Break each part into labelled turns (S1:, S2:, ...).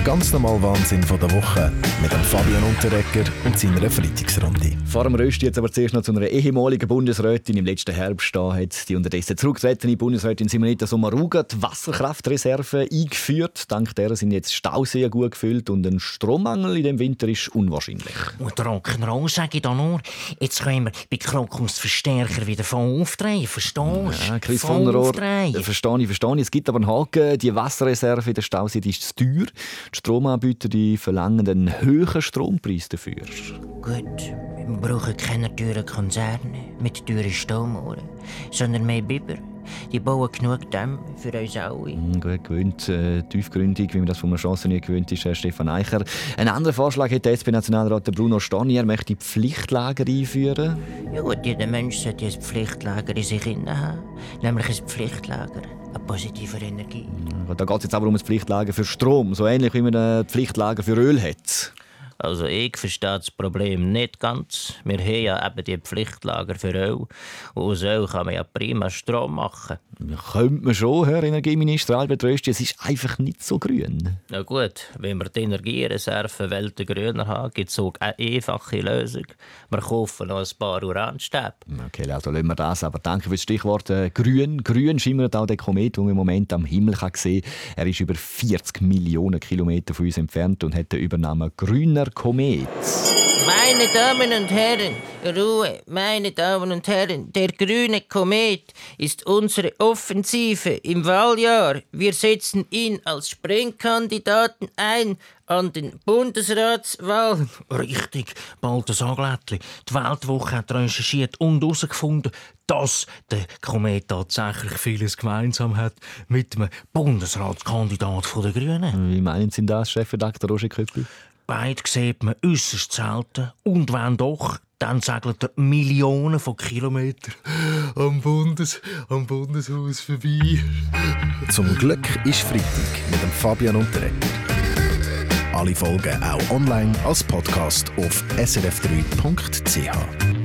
S1: Der ganz normale Wahnsinn von der Woche mit dem Fabian Unterrecker und seiner Freitagsrunde.
S2: Vor dem Rösti jetzt aber zuerst noch zu einer ehemaligen Bundesrätin. Im letzten Herbst da hat die unterdessen zurückgetretene Bundesrätin Simonetta Sommaruga die Wasserkraftreserve eingeführt. Dank der sind jetzt Stauseen gut gefüllt und ein Strommangel in dem Winter ist unwahrscheinlich.
S3: Und Rock'n'Roll sage ich da nur, jetzt können wir bei Krokus Verstärker wieder voll aufdrehen, verstehst du?
S2: Ja, Chris
S3: voll
S2: von der Rohr,
S3: aufdrehen.
S2: verstehe ich, verstehe ich. Es gibt aber einen Haken. Die Wasserreserve in der Stausee ist zu teuer. Die Stromanbieter die verlangen einen höheren Strompreis dafür.
S3: Gut, wir brauchen keine teuren Konzerne mit teuren Staumohren, sondern mehr Biber. Die bauen genug Dämme für uns alle.
S2: Hm, Gut gewöhnt, äh, tiefgründig, wie man das von einer Chance nie gewöhnt ist, Herr Stefan Eicher. Ein anderer Vorschlag hat der SP-Nationalrat Bruno Stani. Er möchte Pflichtlager einführen.
S3: Ja gut, jeder Mensch sollte ein Pflichtlager in sich haben. Nämlich ein Pflichtlager an positiver Energie.
S2: Da geht es jetzt aber um ein Pflichtlager für Strom, so ähnlich wie man ein Pflichtlager für Öl hat.
S3: Also ich verstehe das Problem nicht ganz. Wir haben ja eben die Pflichtlager für Öl. Und aus Öl kann man ja prima Strom machen.
S2: Ja, könnte man schon, Herr Energieminister Albert Rösti, es ist einfach nicht so grün.
S3: Na gut, wenn wir die Energiereserven Welten grüner haben, gibt es auch eine einfache Lösung. Wir kaufen noch ein paar Uranstäbe.
S2: Okay, also lassen wir das. Aber danke für das Stichwort äh, grün. Grün schimmert auch der Komet, den man im Moment am Himmel kann sehen kann. Er ist über 40 Millionen Kilometer von uns entfernt und hat den Übernamen Grüner Komet.
S3: Meine Damen und Herren, Ruhe, meine Damen und Herren, der grüne Komet ist unsere Offensive im Wahljahr. Wir setzen ihn als Sprengkandidaten ein an den Bundesratswahlen. Richtig, Balthasar Glättli. Die Weltwoche hat recherchiert und herausgefunden, dass der Komet tatsächlich vieles gemeinsam hat mit dem Bundesratskandidat der Grünen.
S2: Wie meinen Sie das, Chefredakteur Roger Köppel?
S3: Beide sieht man äußerst selten. Und wenn doch, dann segelt er Millionen von Kilometern am, Bundes, am Bundeshaus vorbei.
S1: Zum Glück ist Freitag mit dem Fabian Unterrecker. Alle Folgen auch online als Podcast auf srf3.ch.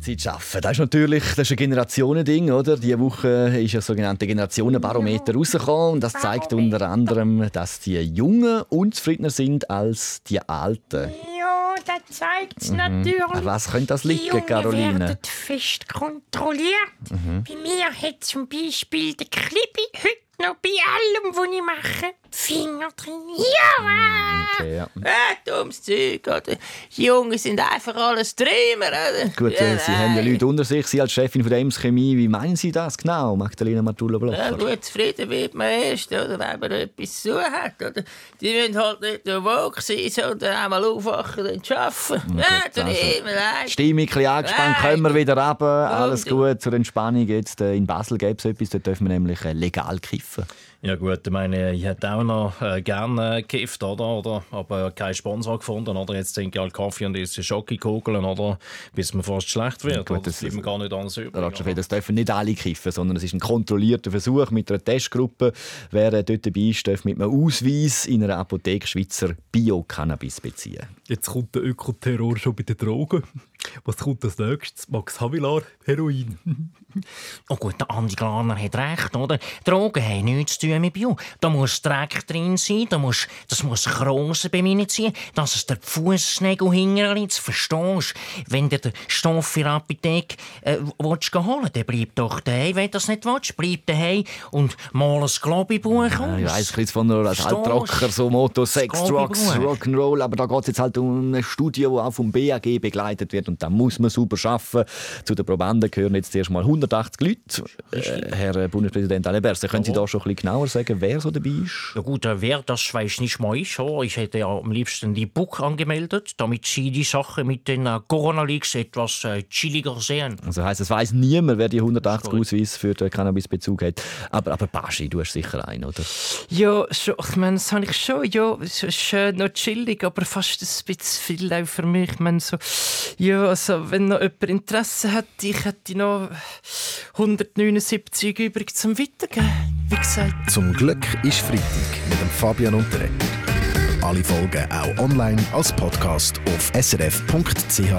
S2: Teilzeit arbeiten, das ist natürlich das ist ein Generationending, oder? Diese Woche ist ein sogenannte Generationenbarometer rausgekommen und das zeigt unter anderem, dass die Jungen unzufriedener sind als die Alten.
S4: Ja, das zeigt es natürlich.
S2: An was könnte das
S4: Die
S2: liegen,
S4: Jungen
S2: Caroline?
S4: werden fest kontrolliert. Bei mir hat zum Beispiel der Klippi heute noch bei allem, was ich mache, Finger drin. Ja!
S2: Okay, ja.
S3: Äh, dummes Zeug, oder? Die Jungen sind einfach alles Träumer, oder?
S2: Gut, äh, Sie haben ja Leute unter sich, Sie als Chefin von der Ems Chemie. Wie meinen Sie das genau, Magdalena
S3: Ja,
S2: Martula-Blocher?
S3: gut, zufrieden wird man erst, oder, wenn man etwas zu tun hat. Oder? Die müssen halt nicht nur woke sein, sondern auch mal aufwachen und arbeiten. Ja,
S2: gut,
S3: tut
S2: also. Stimmung ein bisschen angespannt,
S3: Nein.
S2: kommen wir wieder runter. Alles gut zur Entspannung. Jetzt äh, in Basel gäbe es etwas, dort dürfen wir nämlich äh, legal kiffen.
S5: Ja gut, ich meine, ich hätte auch noch äh, gerne gekifft, oder? oder? Aber keinen Sponsor gefunden, oder? Jetzt trinke ich halt Kaffee und esse Schokokugeln, oder? Bis mir fast schlecht wird.
S2: gut,
S5: oder?
S2: das
S5: bleibt mir gar nicht anders übrig.
S2: Federer, das dürfen nicht alle kiffen, sondern es ist ein kontrollierter Versuch mit einer Testgruppe. Wer äh, dort dabei ist, darf mit einem Ausweis in einer Apotheke Schweizer Bio-Cannabis beziehen.
S6: Jetzt kommt der Ökoterror schon bei den Drogen. Was kommt als nächstes? Max Havillard, Heroin.
S3: Oh gut, der Andi Glarner hat recht, oder? Drogen haben nichts zu tun mit Bio. Da muss Dreck drin sein, da muss, das muss Krosen bei mir ziehen, dass es der Fußnägel hinterliegt, verstehst Wenn du den Stoff in der Apotheke äh, willst gehen holen dann bleib doch daheim. Wenn du das nicht willst, bleib daheim und mal ein Globibuch aus.
S2: Ja, ich weiss, Chris von
S3: Verstehst?
S2: Altrocker, so Motto Sex,
S3: Das
S2: Drugs. Rock'n'Roll, aber da geht es jetzt halt um eine Studie, die auch vom BAG begleitet wird und da muss man super arbeiten. Zu den Probanden gehören jetzt erst mal 180 Leute. Äh, Herr Bundespräsident Alain Berset, können Sie da schon ein bisschen genauer sagen, wer so dabei ist?
S3: Ja gut, äh, wer das weiß nicht mal ist. Oder? Ich hätte ja am liebsten die Book angemeldet, damit sie die Sache mit den äh, Corona-Leaks etwas äh, chilliger sehen.
S2: Also heisst, es weiß niemand, wer die 180 Ausweis für den Cannabisbezug hat. Aber, aber Baschi, du hast sicher einen, oder?
S7: Ja, schon, ich meine, das habe ich schon. Ja, es ist schön noch chillig, aber fast ein bisschen viel auch für mich. Ich meine, so, ja, also, wenn noch jemand Interesse hat, ich hätte noch 179 übrig zum Weitergeben. Wie gesagt.
S1: Zum Glück ist Freitag mit dem Fabian Unterrecker. Alle Folgen auch online als Podcast auf srf.ch-audio.